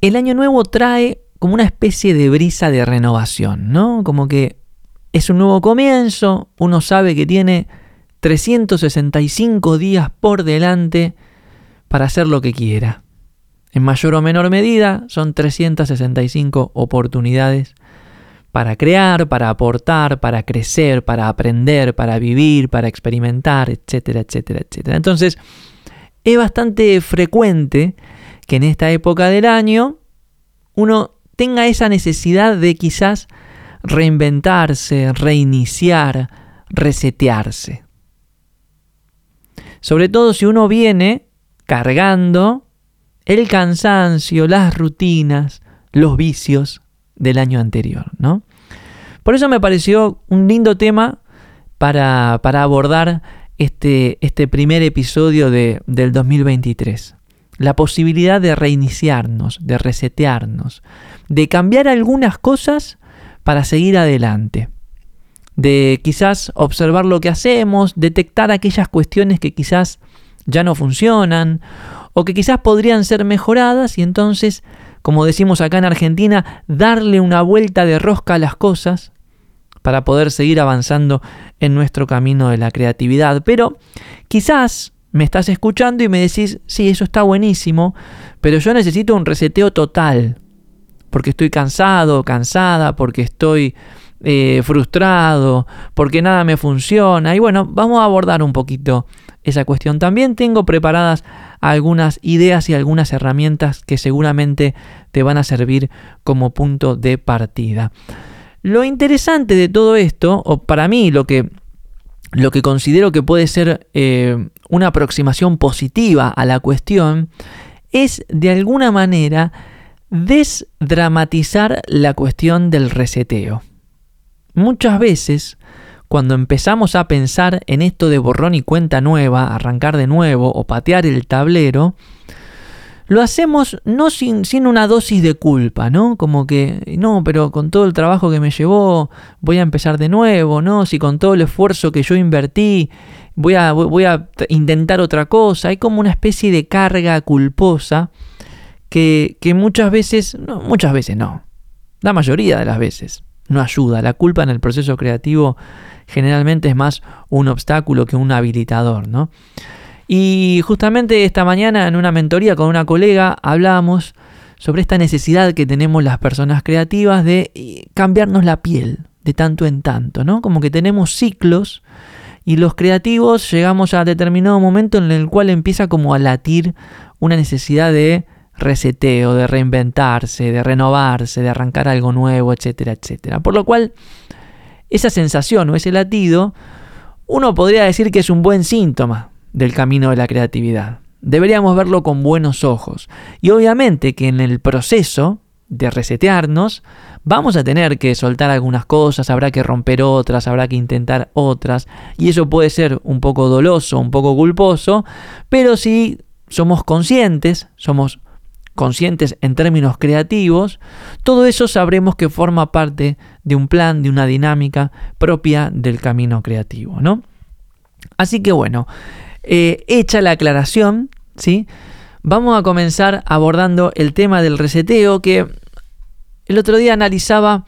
el año nuevo trae como una especie de brisa de renovación, ¿no? Como que es un nuevo comienzo, uno sabe que tiene 365 días por delante para hacer lo que quiera. En mayor o menor medida son 365 oportunidades para crear, para aportar, para crecer, para aprender, para vivir, para experimentar, etcétera, etcétera, etcétera. Entonces, es bastante frecuente que en esta época del año uno tenga esa necesidad de quizás reinventarse, reiniciar, resetearse. Sobre todo si uno viene cargando el cansancio, las rutinas, los vicios del año anterior, ¿no? Por eso me pareció un lindo tema para, abordar este, este, primer episodio de, del 2023. La posibilidad de reiniciarnos, de resetearnos, de cambiar algunas cosas para seguir adelante, de quizás observar lo que hacemos, detectar aquellas cuestiones que quizás ya no funcionan o que quizás podrían ser mejoradas y entonces, como decimos acá en Argentina, darle una vuelta de rosca a las cosas para poder seguir avanzando en nuestro camino de la creatividad. Pero quizás me estás escuchando y me decís, sí, eso está buenísimo, pero yo necesito un reseteo total, porque estoy cansado, cansada, porque estoy eh, frustrado, porque nada me funciona. Y bueno, vamos a abordar un poquito esa cuestión. También tengo preparadas algunas ideas y algunas herramientas que seguramente te van a servir como punto de partida. Lo interesante de todo esto, o para mí lo que, lo que considero que puede ser eh, una aproximación positiva a la cuestión, es de alguna manera desdramatizar la cuestión del reseteo. Muchas veces cuando empezamos a pensar en esto de borrón y cuenta nueva, arrancar de nuevo o patear el tablero, lo hacemos no sin, sin, una dosis de culpa, ¿no? Como que, no, pero con todo el trabajo que me llevó, voy a empezar de nuevo, ¿no? Si con todo el esfuerzo que yo invertí, voy a, voy a intentar otra cosa. Hay como una especie de carga culposa que, que muchas veces, no, muchas veces no, la mayoría de las veces no ayuda. La culpa en el proceso creativo generalmente es más un obstáculo que un habilitador, ¿no? Y justamente esta mañana en una mentoría con una colega hablábamos sobre esta necesidad que tenemos las personas creativas de eh, cambiarnos la piel de tanto en tanto, ¿no? Como que tenemos ciclos y los creativos llegamos a determinado momento en el cual empieza como a latir una necesidad de reseteo, de reinventarse, de renovarse, de arrancar algo nuevo, etcétera, etcétera. Por lo cual esa sensación o ese latido, uno podría decir que es un buen síntoma del camino de la creatividad. Deberíamos verlo con buenos ojos. Y obviamente que en el proceso de resetearnos, vamos a tener que soltar algunas cosas, habrá que romper otras, habrá que intentar otras, y eso puede ser un poco doloso, un poco culposo, pero si somos conscientes, somos conscientes en términos creativos, todo eso sabremos que forma parte de un plan, de una dinámica propia del camino creativo, ¿no? Así que bueno, eh, hecha la aclaración, ¿sí? Vamos a comenzar abordando el tema del reseteo que el otro día analizaba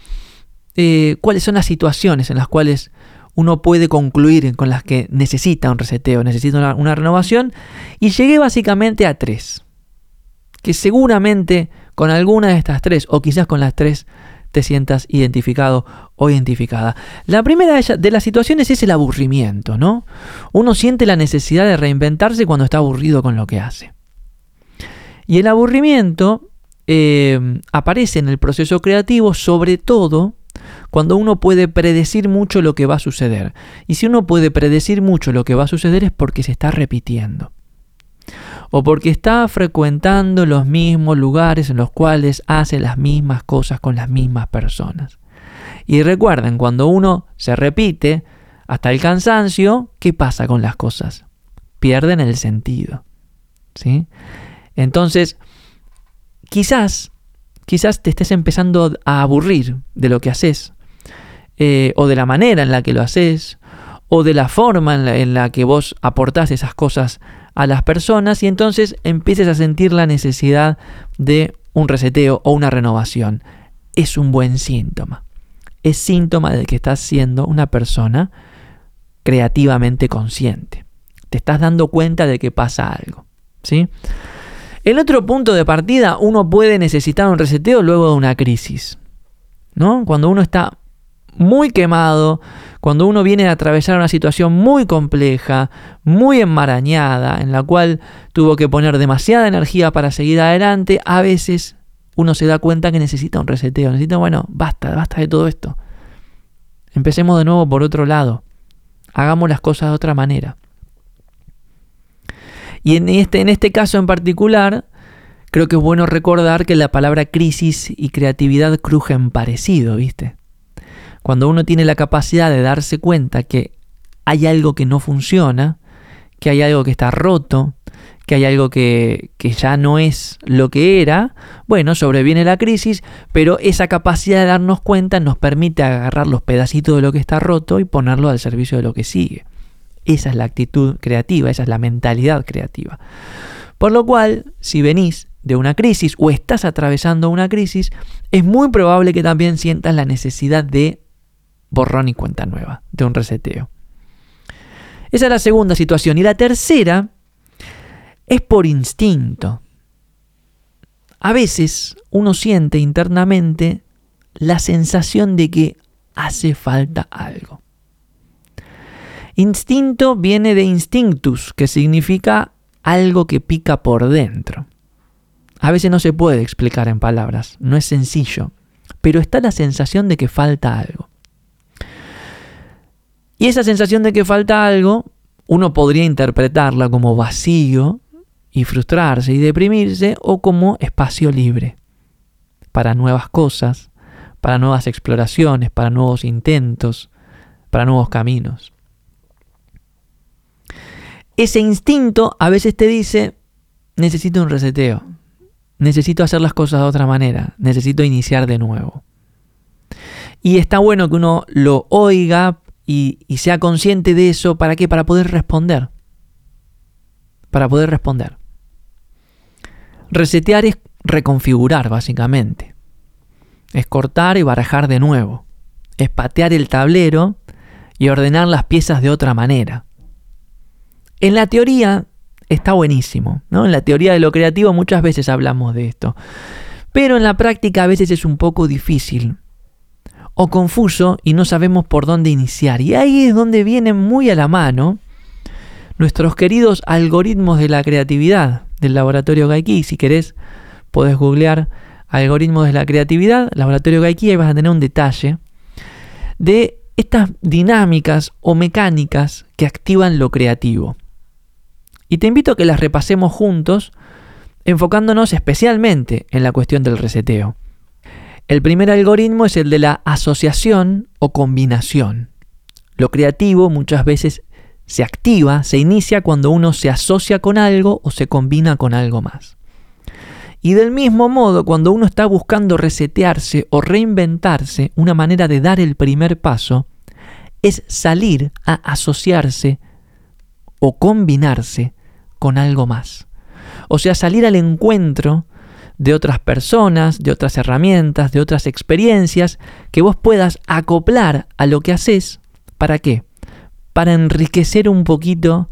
eh, cuáles son las situaciones en las cuales uno puede concluir con las que necesita un reseteo, necesita una renovación, y llegué básicamente a tres que seguramente con alguna de estas tres, o quizás con las tres, te sientas identificado o identificada. La primera de las situaciones es el aburrimiento, ¿no? Uno siente la necesidad de reinventarse cuando está aburrido con lo que hace. Y el aburrimiento eh, aparece en el proceso creativo sobre todo cuando uno puede predecir mucho lo que va a suceder. Y si uno puede predecir mucho lo que va a suceder es porque se está repitiendo o porque está frecuentando los mismos lugares en los cuales hace las mismas cosas con las mismas personas. Y recuerden, cuando uno se repite hasta el cansancio, ¿qué pasa con las cosas? Pierden el sentido. ¿Sí? Entonces, quizás, quizás te estés empezando a aburrir de lo que haces, eh, o de la manera en la que lo haces, o de la forma en la, en la que vos aportás esas cosas a las personas y entonces empieces a sentir la necesidad de un reseteo o una renovación, es un buen síntoma. Es síntoma de que estás siendo una persona creativamente consciente. Te estás dando cuenta de que pasa algo. ¿sí? El otro punto de partida, uno puede necesitar un reseteo luego de una crisis. ¿no? Cuando uno está muy quemado, cuando uno viene a atravesar una situación muy compleja, muy enmarañada, en la cual tuvo que poner demasiada energía para seguir adelante, a veces uno se da cuenta que necesita un reseteo, necesita, bueno, basta, basta de todo esto. Empecemos de nuevo por otro lado. Hagamos las cosas de otra manera. Y en este, en este caso en particular, creo que es bueno recordar que la palabra crisis y creatividad crujen parecido, ¿viste? Cuando uno tiene la capacidad de darse cuenta que hay algo que no funciona, que hay algo que está roto, que hay algo que, que, ya no es lo que era, bueno, sobreviene la crisis, pero esa capacidad de darnos cuenta nos permite agarrar los pedacitos de lo que está roto y ponerlo al servicio de lo que sigue. Esa es la actitud creativa, esa es la mentalidad creativa. Por lo cual, si venís de una crisis o estás atravesando una crisis, es muy probable que también sientas la necesidad de borrón y cuenta nueva, de un reseteo. Esa es la segunda situación. Y la tercera es por instinto. A veces uno siente internamente la sensación de que hace falta algo. Instinto viene de instinctus, que significa algo que pica por dentro. A veces no se puede explicar en palabras, no es sencillo, pero está la sensación de que falta algo. Y esa sensación de que falta algo, uno podría interpretarla como vacío y frustrarse y deprimirse o como espacio libre para nuevas cosas, para nuevas exploraciones, para nuevos intentos, para nuevos caminos. Ese instinto a veces te dice, necesito un reseteo, necesito hacer las cosas de otra manera, necesito iniciar de nuevo. Y está bueno que uno lo oiga y, sea consciente de eso, ¿para qué? Para poder responder. Para poder responder. Resetear es reconfigurar, básicamente. Es cortar y barajar de nuevo. Es patear el tablero y ordenar las piezas de otra manera. En la teoría está buenísimo, ¿no? En la teoría de lo creativo muchas veces hablamos de esto. Pero en la práctica a veces es un poco difícil o confuso y no sabemos por dónde iniciar. Y ahí es donde vienen muy a la mano nuestros queridos algoritmos de la creatividad del laboratorio Gaiki. Si querés, podés googlear algoritmos de la creatividad, laboratorio Gaiki, y vas a tener un detalle de estas dinámicas o mecánicas que activan lo creativo. Y te invito a que las repasemos juntos, enfocándonos especialmente en la cuestión del reseteo. El primer algoritmo es el de la asociación o combinación. Lo creativo muchas veces se activa, se inicia cuando uno se asocia con algo o se combina con algo más. Y del mismo modo, cuando uno está buscando resetearse o reinventarse, una manera de dar el primer paso es salir a asociarse o combinarse con algo más. O sea, salir al encuentro de otras personas, de otras herramientas, de otras experiencias que vos puedas acoplar a lo que haces. ¿Para qué? Para enriquecer un poquito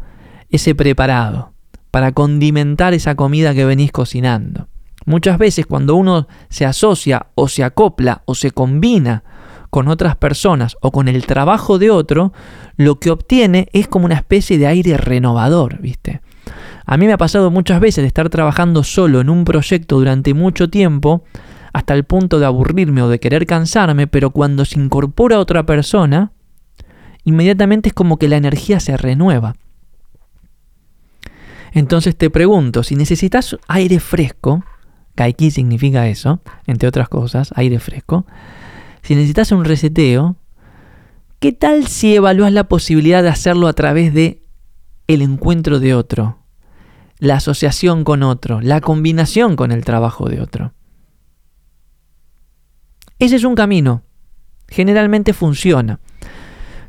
ese preparado, para condimentar esa comida que venís cocinando. Muchas veces cuando uno se asocia o se acopla o se combina con otras personas o con el trabajo de otro, lo que obtiene es como una especie de aire renovador, ¿viste? A mí me ha pasado muchas veces de estar trabajando solo en un proyecto durante mucho tiempo, hasta el punto de aburrirme o de querer cansarme, pero cuando se incorpora otra persona, inmediatamente es como que la energía se renueva. Entonces te pregunto, si necesitas aire fresco, Kaiki significa eso, entre otras cosas, aire fresco, si necesitas un reseteo, ¿qué tal si evalúas la posibilidad de hacerlo a través de el encuentro de otro? La asociación con otro, la combinación con el trabajo de otro. Ese es un camino. Generalmente funciona.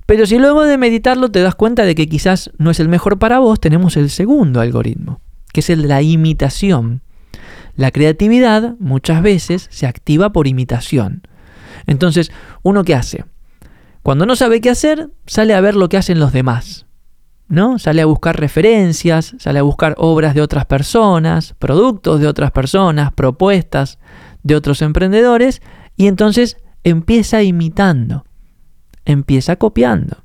Pero si luego de meditarlo te das cuenta de que quizás no es el mejor para vos, tenemos el segundo algoritmo, que es el de la imitación. La creatividad muchas veces se activa por imitación. Entonces, ¿uno qué hace? Cuando no sabe qué hacer, sale a ver lo que hacen los demás. ¿No? Sale a buscar referencias, sale a buscar obras de otras personas, productos de otras personas, propuestas de otros emprendedores y entonces empieza imitando, empieza copiando.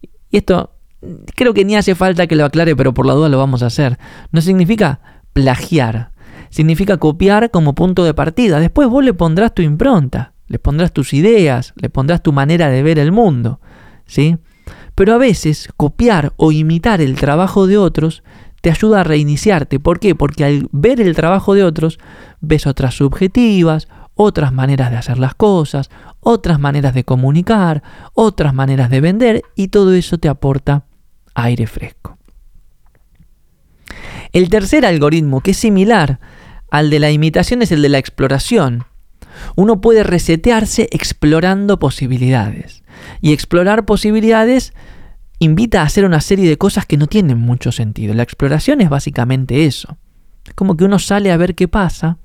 Y esto creo que ni hace falta que lo aclare, pero por la duda lo vamos a hacer. No significa plagiar, significa copiar como punto de partida. Después vos le pondrás tu impronta, le pondrás tus ideas, le pondrás tu manera de ver el mundo, ¿sí? Pero a veces copiar o imitar el trabajo de otros te ayuda a reiniciarte. ¿Por qué? Porque al ver el trabajo de otros ves otras subjetivas, otras maneras de hacer las cosas, otras maneras de comunicar, otras maneras de vender y todo eso te aporta aire fresco. El tercer algoritmo, que es similar al de la imitación, es el de la exploración. Uno puede resetearse explorando posibilidades. Y explorar posibilidades invita a hacer una serie de cosas que no tienen mucho sentido. La exploración es básicamente eso. Es como que uno sale a ver qué pasa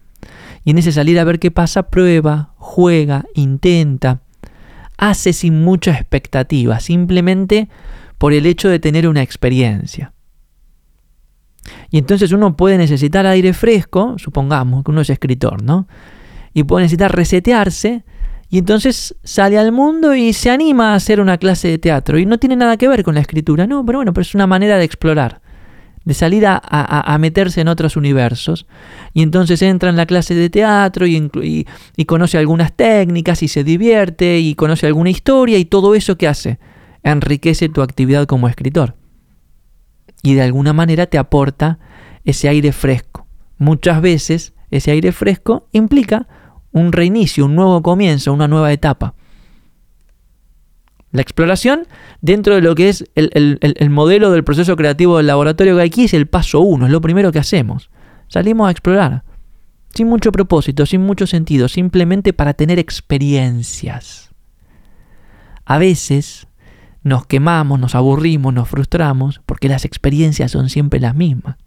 y en ese salir a ver qué pasa prueba, juega, intenta, hace sin mucha expectativa, simplemente por el hecho de tener una experiencia. Y entonces uno puede necesitar aire fresco, supongamos que uno es escritor, ¿no? Y puede necesitar resetearse y entonces sale al mundo y se anima a hacer una clase de teatro. Y no tiene nada que ver con la escritura, no, pero bueno, pero es una manera de explorar, de salir a, meterse en otros universos. Y entonces entra en la clase de teatro y, y conoce algunas técnicas y se divierte y conoce alguna historia y todo eso que hace enriquece tu actividad como escritor. Y de alguna manera te aporta ese aire fresco. Muchas veces ese aire fresco implica un reinicio, un nuevo comienzo, una nueva etapa. La exploración, dentro de lo que es el, modelo del proceso creativo del laboratorio que aquí, es el paso uno, es lo primero que hacemos. Salimos a explorar, sin mucho propósito, sin mucho sentido, simplemente para tener experiencias. A veces nos quemamos, nos aburrimos, nos frustramos, porque las experiencias son siempre las mismas.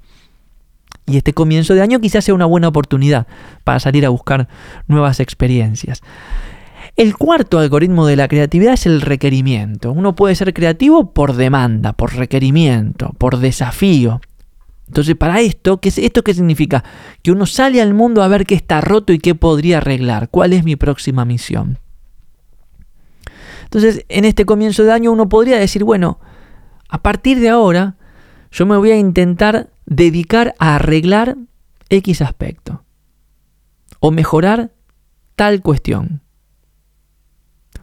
Y este comienzo de año quizás sea una buena oportunidad para salir a buscar nuevas experiencias. El cuarto algoritmo de la creatividad es el requerimiento. Uno puede ser creativo por demanda, por requerimiento, por desafío. Entonces, para esto, ¿qué, ¿esto qué significa? Que uno sale al mundo a ver qué está roto y qué podría arreglar. ¿Cuál es mi próxima misión? Entonces, en este comienzo de año uno podría decir, bueno, a partir de ahora yo me voy a intentar dedicar a arreglar X aspecto o mejorar tal cuestión.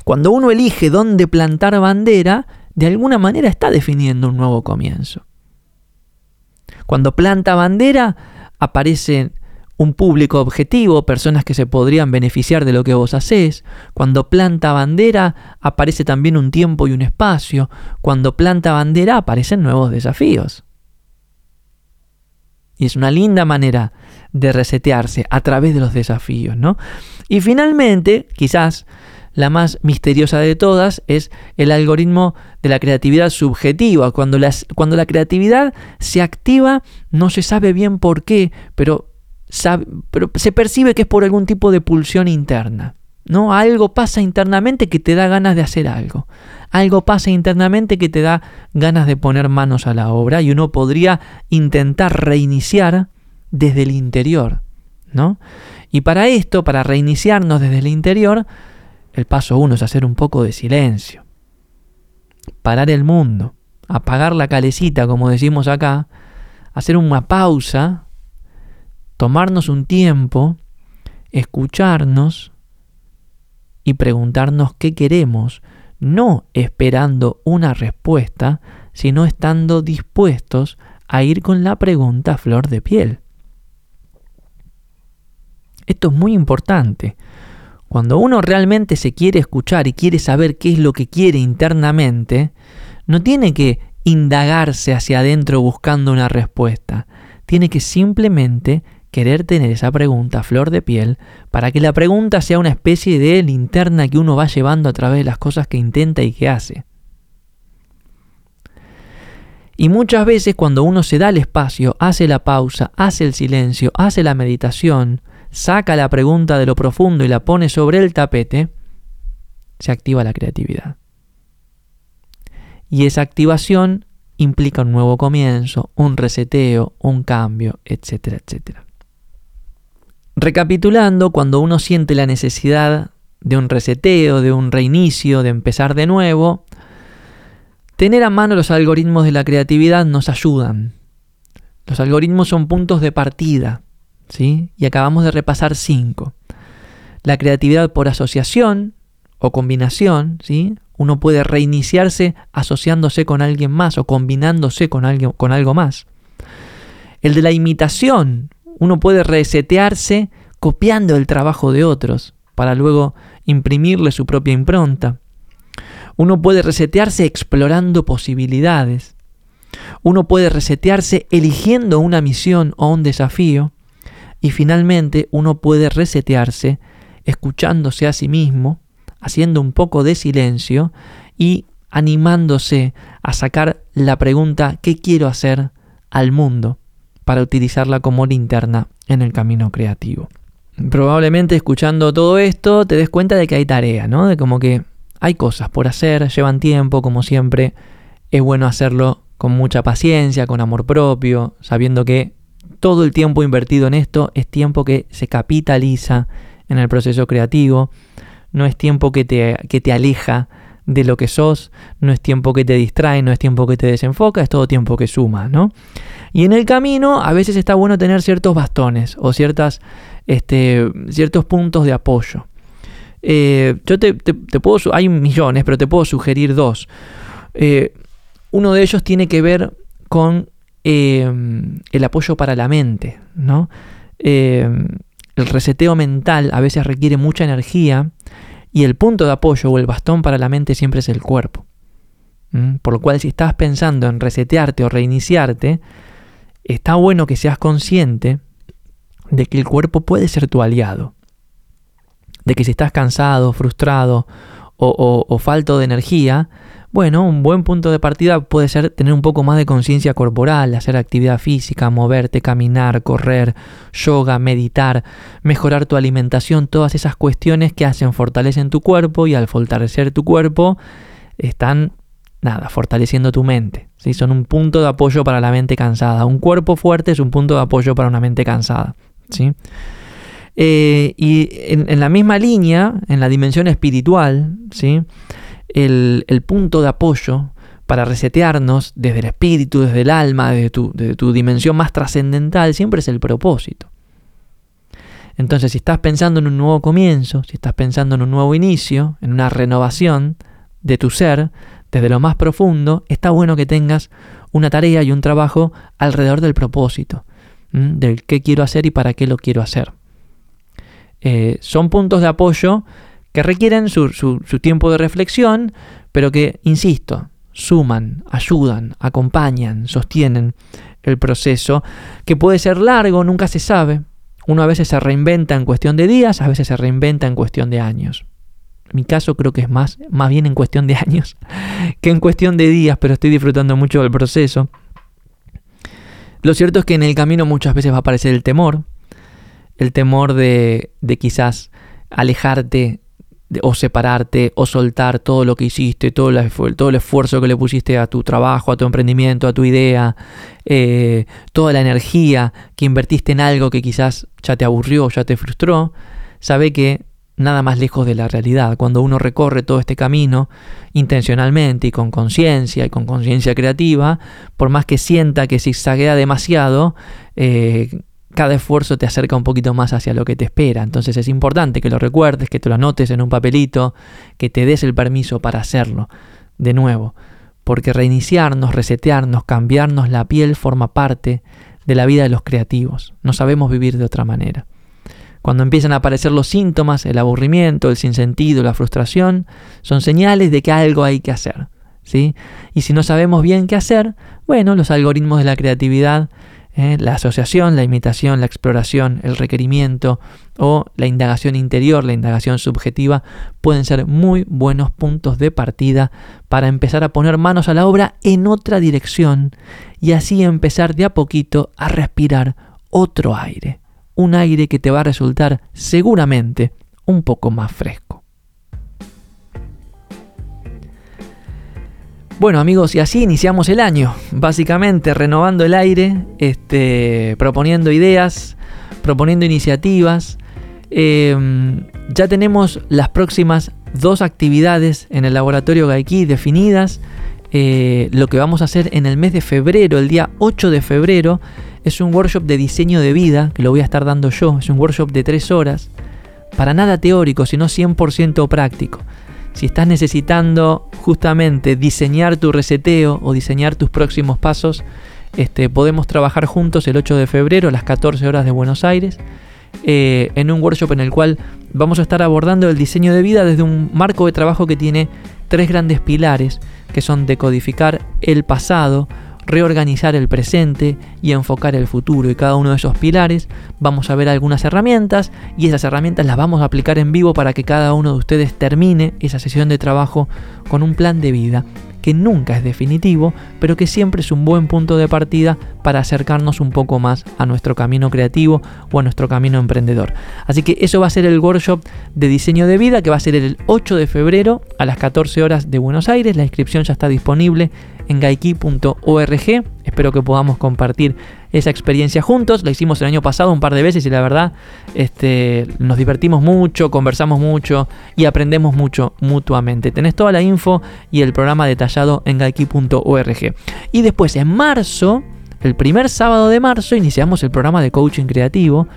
Cuando uno elige dónde plantar bandera, de alguna manera está definiendo un nuevo comienzo. Cuando planta bandera, aparece un público objetivo, personas que se podrían beneficiar de lo que vos haces. Cuando planta bandera, aparece también un tiempo y un espacio. Cuando planta bandera, aparecen nuevos desafíos. Y es una linda manera de resetearse a través de los desafíos, ¿no? Y finalmente, quizás la más misteriosa de todas es el algoritmo de la creatividad subjetiva. Cuando, cuando la creatividad se activa, no se sabe bien por qué, pero, pero se percibe que es por algún tipo de pulsión interna. ¿No? Algo pasa internamente que te da ganas de hacer algo algo pasa internamente que te da ganas de poner manos a la obra y uno podría intentar reiniciar desde el interior, ¿no? Y para esto, para reiniciarnos desde el interior, el paso uno es hacer un poco de silencio, parar el mundo, apagar la calecita, como decimos acá, hacer una pausa, tomarnos un tiempo, escucharnos y preguntarnos qué queremos, no esperando una respuesta, sino estando dispuestos a ir con la pregunta flor de piel. Esto es muy importante. Cuando uno realmente se quiere escuchar y quiere saber qué es lo que quiere internamente, no tiene que indagarse hacia adentro buscando una respuesta, tiene que simplemente querer tener esa pregunta flor de piel para que la pregunta sea una especie de linterna que uno va llevando a través de las cosas que intenta y que hace. Y muchas veces cuando uno se da el espacio, hace la pausa, hace el silencio, hace la meditación, saca la pregunta de lo profundo y la pone sobre el tapete, se activa la creatividad. Y esa activación implica un nuevo comienzo, un reseteo, un cambio, etcétera, etcétera. Recapitulando, cuando uno siente la necesidad de un reseteo, de un reinicio, de empezar de nuevo, tener a mano los algoritmos de la creatividad nos ayudan. Los algoritmos son puntos de partida, ¿sí? Y acabamos de repasar cinco. La creatividad por asociación o combinación, ¿sí? Uno puede reiniciarse asociándose con alguien más o combinándose con, alguien, con algo más. El de la imitación, uno puede resetearse copiando el trabajo de otros para luego imprimirle su propia impronta. Uno puede resetearse explorando posibilidades. Uno puede resetearse eligiendo una misión o un desafío. Y finalmente uno puede resetearse escuchándose a sí mismo, haciendo un poco de silencio y animándose a sacar la pregunta ¿qué quiero hacer al mundo? Para utilizarla como linterna en el camino creativo. Probablemente escuchando todo esto te des cuenta de que hay tarea, ¿no? De como que hay cosas por hacer, llevan tiempo, como siempre. Es bueno hacerlo con mucha paciencia, con amor propio, sabiendo que todo el tiempo invertido en esto es tiempo que se capitaliza en el proceso creativo, no es tiempo que te, que te aleja de lo que sos, no es tiempo que te distrae, no es tiempo que te desenfoca, es todo tiempo que suma, ¿no? Y en el camino a veces está bueno tener ciertos bastones o ciertas, este, ciertos puntos de apoyo. Eh, yo te, puedo, hay millones, pero te puedo sugerir dos. Eh, uno de ellos tiene que ver con eh, el apoyo para la mente, ¿no? el reseteo mental a veces requiere mucha energía y el punto de apoyo o el bastón para la mente siempre es el cuerpo. Por lo cual si estás pensando en resetearte o reiniciarte, está bueno que seas consciente de que el cuerpo puede ser tu aliado. De que si estás cansado, frustrado o, o falto de energía, bueno, un buen punto de partida puede ser tener un poco más de conciencia corporal, hacer actividad física, moverte, caminar, correr, yoga, meditar, mejorar tu alimentación, todas esas cuestiones que hacen fortalecen tu cuerpo y al fortalecer tu cuerpo están, nada, fortaleciendo tu mente. ¿sí? Son un punto de apoyo para la mente cansada. Un cuerpo fuerte es un punto de apoyo para una mente cansada. ¿sí? Eh, y en, en, la misma línea, en la dimensión espiritual, ¿sí? El, punto de apoyo para resetearnos desde el espíritu, desde el alma, desde tu, dimensión más trascendental, siempre es el propósito. Entonces, si estás pensando en un nuevo comienzo, si estás pensando en un nuevo inicio, en una renovación de tu ser, desde lo más profundo, está bueno que tengas una tarea y un trabajo alrededor del propósito, del qué quiero hacer y para qué lo quiero hacer. Eh, son puntos de apoyo que requieren su, tiempo de reflexión, pero que, insisto, suman, ayudan, acompañan, sostienen el proceso, que puede ser largo, nunca se sabe. Uno a veces se reinventa en cuestión de días, a veces se reinventa en cuestión de años. En mi caso creo que es más, más bien en cuestión de años que en cuestión de días, pero estoy disfrutando mucho del proceso. Lo cierto es que en el camino muchas veces va a aparecer el temor, el temor de, de quizás alejarte o separarte o soltar todo lo que hiciste, todo, todo el esfuerzo que le pusiste a tu trabajo, a tu emprendimiento, a tu idea, eh, toda la energía que invertiste en algo que quizás ya te aburrió, ya te frustró, sabe que nada más lejos de la realidad. Cuando uno recorre todo este camino intencionalmente y con conciencia y con conciencia creativa, por más que sienta que zigzaguea demasiado, eh, cada esfuerzo te acerca un poquito más hacia lo que te espera. Entonces es importante que lo recuerdes, que te lo anotes en un papelito, que te des el permiso para hacerlo de nuevo. Porque reiniciarnos, resetearnos, cambiarnos la piel forma parte de la vida de los creativos. No sabemos vivir de otra manera. Cuando empiezan a aparecer los síntomas, el aburrimiento, el sinsentido, la frustración, son señales de que algo hay que hacer. ¿sí? Y si no sabemos bien qué hacer, bueno, los algoritmos de la creatividad ¿eh? la asociación, la imitación, la exploración, el requerimiento o la indagación interior, la indagación subjetiva, pueden ser muy buenos puntos de partida para empezar a poner manos a la obra en otra dirección y así empezar de a poquito a respirar otro aire, un aire que te va a resultar seguramente un poco más fresco. Bueno amigos, y así iniciamos el año, básicamente renovando el aire, este, proponiendo ideas, proponiendo iniciativas. Em, ya tenemos las próximas dos actividades en el laboratorio Gaiki definidas. Eh, lo que vamos a hacer en el mes de febrero, el día 8 de febrero, es un workshop de diseño de vida, que lo voy a estar dando yo. Es un workshop de tres horas, para nada teórico, sino 100% práctico. Si estás necesitando justamente diseñar tu reseteo o diseñar tus próximos pasos, este, podemos trabajar juntos el 8 de febrero a las 14 horas de Buenos Aires eh, en un workshop en el cual vamos a estar abordando el diseño de vida desde un marco de trabajo que tiene tres grandes pilares que son decodificar el pasado, reorganizar el presente y enfocar el futuro. Y cada uno de esos pilares vamos a ver algunas herramientas y esas herramientas las vamos a aplicar en vivo para que cada uno de ustedes termine esa sesión de trabajo con un plan de vida que nunca es definitivo, pero que siempre es un buen punto de partida para acercarnos un poco más a nuestro camino creativo o a nuestro camino emprendedor. Así que eso va a ser el workshop de diseño de vida que va a ser el 8 de febrero a las 14 horas de Buenos Aires. La inscripción ya está disponible en gaiki.org. Espero que podamos compartir esa experiencia juntos. La hicimos el año pasado un par de veces y la verdad este, nos divertimos mucho, conversamos mucho y aprendemos mucho mutuamente. Tenés toda la info y el programa detallado en gaiki.org. Y después en marzo, el primer sábado de marzo, iniciamos el programa de coaching creativo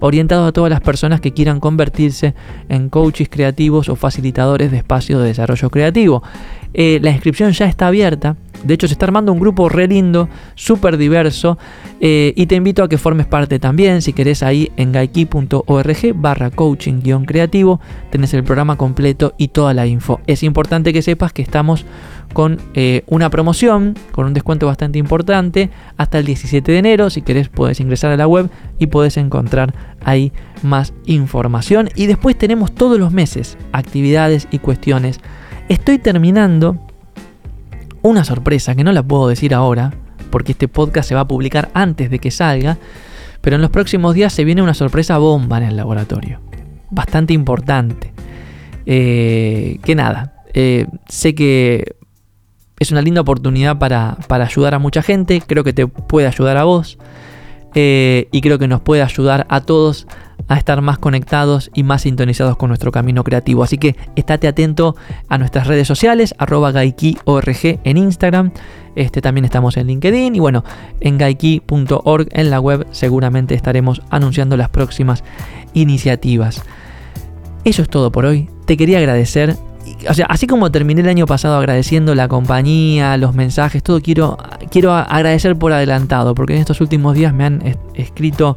orientado a todas las personas que quieran convertirse en coaches creativos o facilitadores de espacios de desarrollo creativo. Eh, la inscripción ya está abierta. De hecho, se está armando un grupo re lindo, súper diverso. Eh, y te invito a que formes parte también. Si querés, ahí en gaiki.org barra coaching creativo. Tenés el programa completo y toda la info. Es importante que sepas que estamos con eh, una promoción, con un descuento bastante importante, hasta el 17 de enero. Si querés, puedes ingresar a la web y puedes encontrar ahí más información. Y después tenemos todos los meses actividades y cuestiones Estoy terminando una sorpresa que no la puedo decir ahora, porque este podcast se va a publicar antes de que salga, pero en los próximos días se viene una sorpresa bomba en el laboratorio. Bastante importante. Eh, que nada, eh, sé que es una linda oportunidad para, ayudar a mucha gente, creo que te puede ayudar a vos eh, y creo que nos puede ayudar a todos a estar más conectados y más sintonizados con nuestro camino creativo. Así que estate atento a nuestras redes sociales, arroba gaiki.org en Instagram. Este, también estamos en LinkedIn y bueno, en gaiki.org en la web seguramente estaremos anunciando las próximas iniciativas. Eso es todo por hoy. Te quería agradecer o sea, así como terminé el año pasado agradeciendo la compañía, los mensajes, todo, quiero, quiero agradecer por adelantado, porque en estos últimos días me han escrito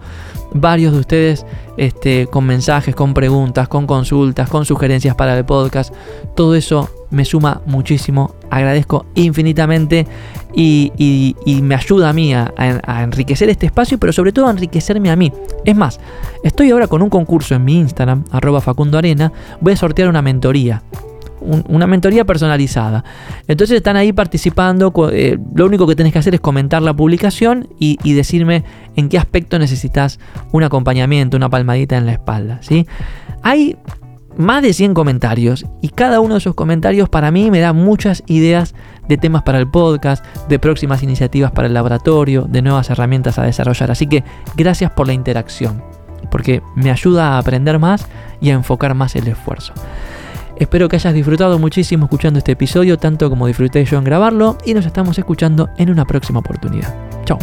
varios de ustedes este, con mensajes, con preguntas, con consultas, con sugerencias para el podcast. Todo eso me suma muchísimo, agradezco infinitamente y, me ayuda a mí a, enriquecer este espacio, pero sobre todo a enriquecerme a mí. Es más, estoy ahora con un concurso en mi Instagram, arroba Facundo Arena, voy a sortear una mentoría una mentoría personalizada. Entonces están ahí participando. Eh, lo único que tenés que hacer es comentar la publicación y, decirme en qué aspecto necesitas un acompañamiento, una palmadita en la espalda. ¿sí? Hay más de 100 comentarios y cada uno de esos comentarios para mí me da muchas ideas de temas para el podcast, de próximas iniciativas para el laboratorio, de nuevas herramientas a desarrollar. Así que gracias por la interacción, porque me ayuda a aprender más y a enfocar más el esfuerzo. Espero que hayas disfrutado muchísimo escuchando este episodio, tanto como disfruté yo en grabarlo, y nos estamos escuchando en una próxima oportunidad. Chao.